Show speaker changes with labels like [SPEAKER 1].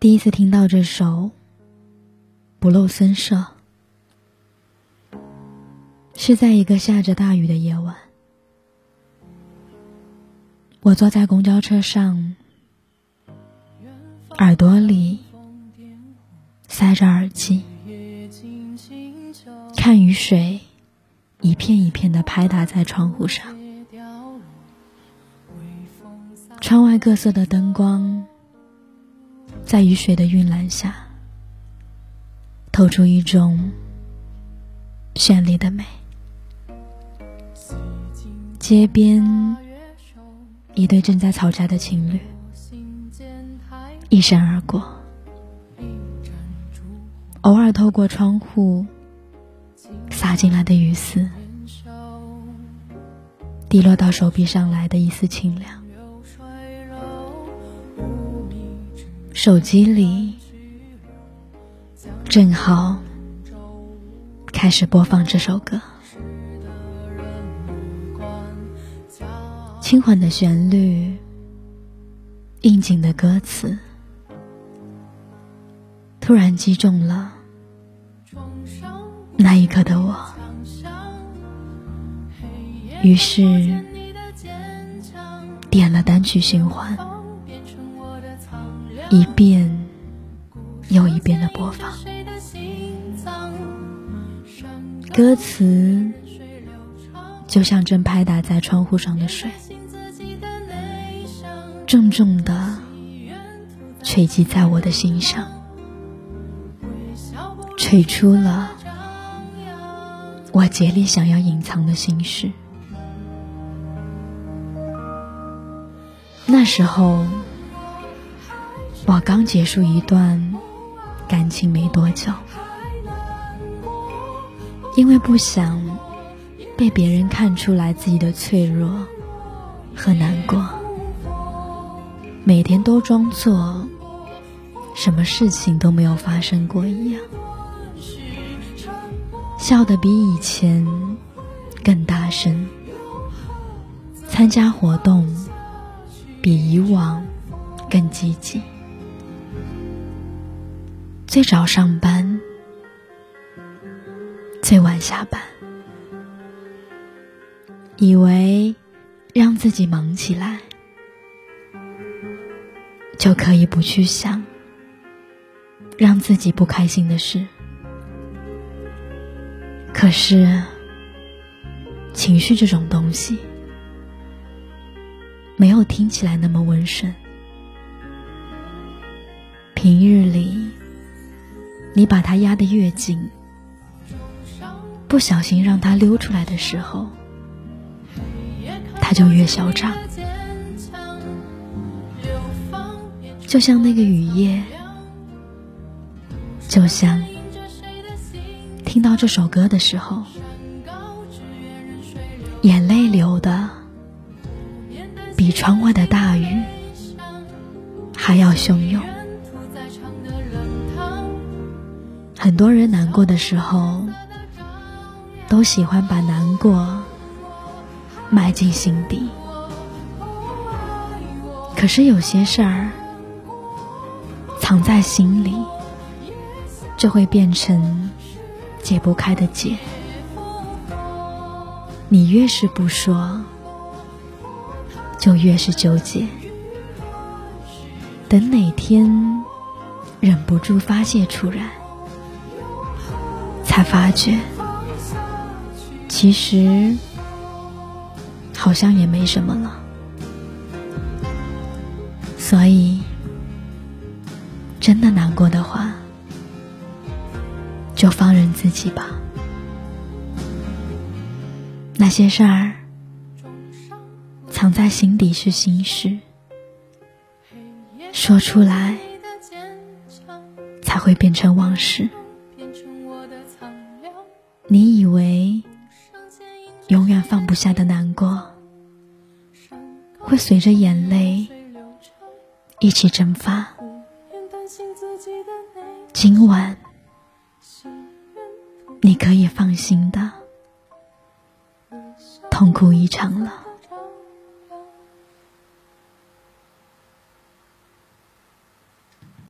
[SPEAKER 1] 第一次听到这首《不露声色》，是在一个下着大雨的夜晚。我坐在公交车上，耳朵里塞着耳机，看雨水一片一片的拍打在窗户上，窗外各色的灯光。在雨水的晕染下，透出一种绚丽的美。街边，一对正在吵架的情侣一闪而过，偶尔透过窗户洒进来的雨丝，滴落到手臂上来的一丝清凉。手机里正好开始播放这首歌，轻缓的旋律，应景的歌词，突然击中了那一刻的我，于是点了单曲循环。一遍又一遍的播放，歌词就像正拍打在窗户上的水，重重的锤击在我的心上，锤出了我竭力想要隐藏的心事。那时候。我刚结束一段感情没多久，因为不想被别人看出来自己的脆弱和难过，每天都装作什么事情都没有发生过一样，笑得比以前更大声，参加活动比以往更积极。最早上班，最晚下班，以为让自己忙起来，就可以不去想让自己不开心的事。可是，情绪这种东西，没有听起来那么温顺。平日里。你把它压得越紧，不小心让它溜出来的时候，它就越嚣张。就像那个雨夜，就像听到这首歌的时候，眼泪流的比窗外的大雨还要汹涌。很多人难过的时候，都喜欢把难过埋进心底。可是有些事儿藏在心里，就会变成解不开的结。你越是不说，就越是纠结。等哪天忍不住发泄出来。才发觉，其实好像也没什么了。所以，真的难过的话，就放任自己吧。那些事儿，藏在心底是心事，说出来才会变成往事。你以为永远放不下的难过，会随着眼泪一起蒸发。今晚你可以放心的痛哭一场了。